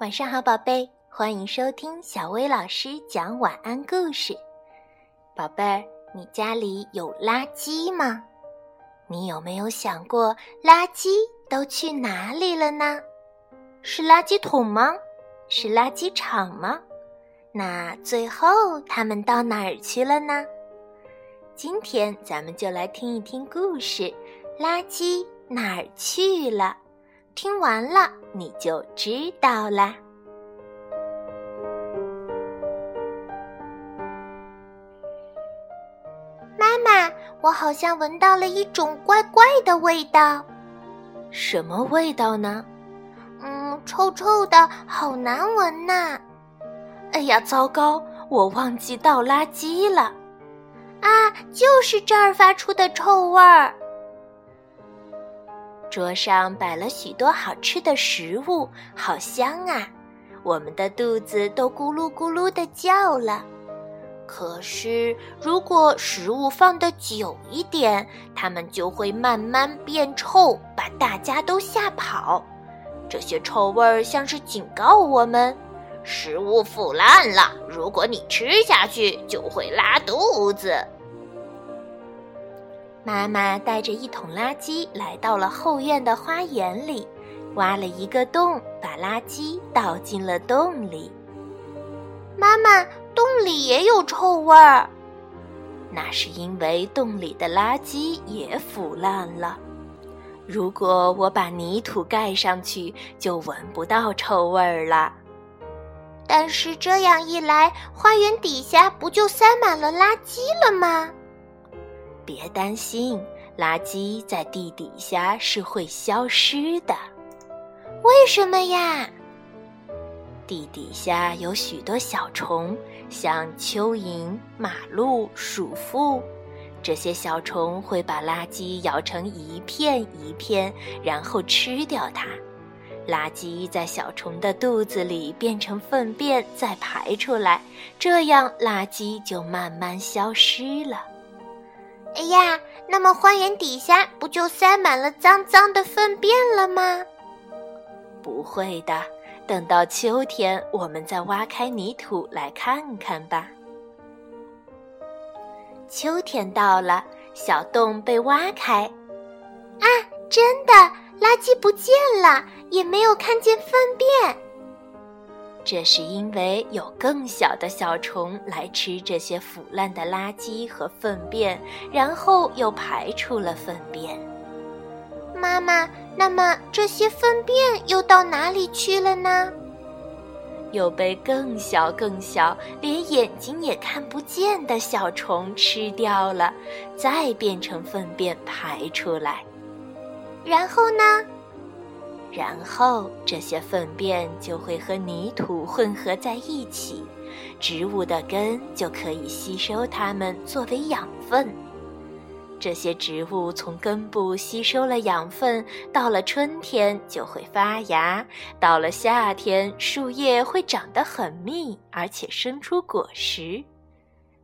晚上好，宝贝，欢迎收听小薇老师讲晚安故事。宝贝儿，你家里有垃圾吗？你有没有想过，垃圾都去哪里了呢？是垃圾桶吗？是垃圾场吗？那最后他们到哪儿去了呢？今天咱们就来听一听故事，《垃圾哪儿去了》。听完了，你就知道啦。妈妈，我好像闻到了一种怪怪的味道。什么味道呢？嗯，臭臭的，好难闻呐！哎呀，糟糕，我忘记倒垃圾了。啊，就是这儿发出的臭味儿。桌上摆了许多好吃的食物，好香啊！我们的肚子都咕噜咕噜的叫了。可是，如果食物放的久一点，它们就会慢慢变臭，把大家都吓跑。这些臭味儿像是警告我们：食物腐烂了，如果你吃下去，就会拉肚子。妈妈带着一桶垃圾来到了后院的花园里，挖了一个洞，把垃圾倒进了洞里。妈妈，洞里也有臭味儿。那是因为洞里的垃圾也腐烂了。如果我把泥土盖上去，就闻不到臭味儿了。但是这样一来，花园底下不就塞满了垃圾了吗？别担心，垃圾在地底下是会消失的。为什么呀？地底下有许多小虫，像蚯蚓、马路、鼠妇。这些小虫会把垃圾咬成一片一片，然后吃掉它。垃圾在小虫的肚子里变成粪便，再排出来，这样垃圾就慢慢消失了。哎呀，那么花园底下不就塞满了脏脏的粪便了吗？不会的，等到秋天，我们再挖开泥土来看看吧。秋天到了，小洞被挖开，啊，真的，垃圾不见了，也没有看见粪便。这是因为有更小的小虫来吃这些腐烂的垃圾和粪便，然后又排出了粪便。妈妈，那么这些粪便又到哪里去了呢？又被更小、更小、连眼睛也看不见的小虫吃掉了，再变成粪便排出来。然后呢？然后这些粪便就会和泥土混合在一起，植物的根就可以吸收它们作为养分。这些植物从根部吸收了养分，到了春天就会发芽，到了夏天树叶会长得很密，而且生出果实。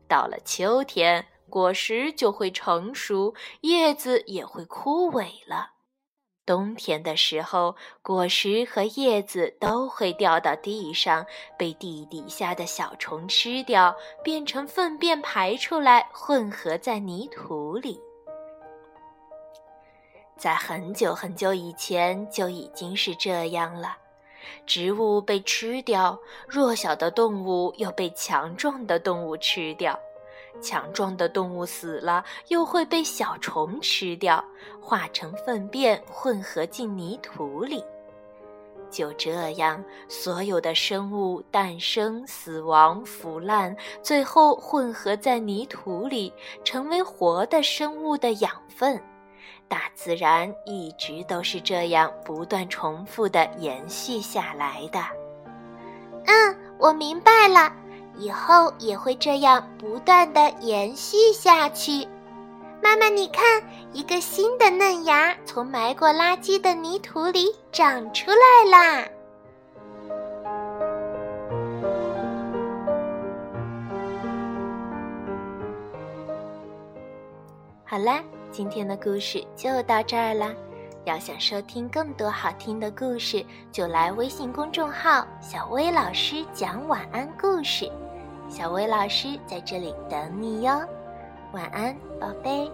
到了秋天，果实就会成熟，叶子也会枯萎了。冬天的时候，果实和叶子都会掉到地上，被地底下的小虫吃掉，变成粪便排出来，混合在泥土里。在很久很久以前就已经是这样了，植物被吃掉，弱小的动物又被强壮的动物吃掉。强壮的动物死了，又会被小虫吃掉，化成粪便混合进泥土里。就这样，所有的生物诞生、死亡、腐烂，最后混合在泥土里，成为活的生物的养分。大自然一直都是这样不断重复的延续下来的。嗯，我明白了。以后也会这样不断的延续下去。妈妈，你看，一个新的嫩芽从埋过垃圾的泥土里长出来啦！好啦，今天的故事就到这儿啦。要想收听更多好听的故事，就来微信公众号“小薇老师讲晚安故事”。小薇老师在这里等你哟，晚安，宝贝。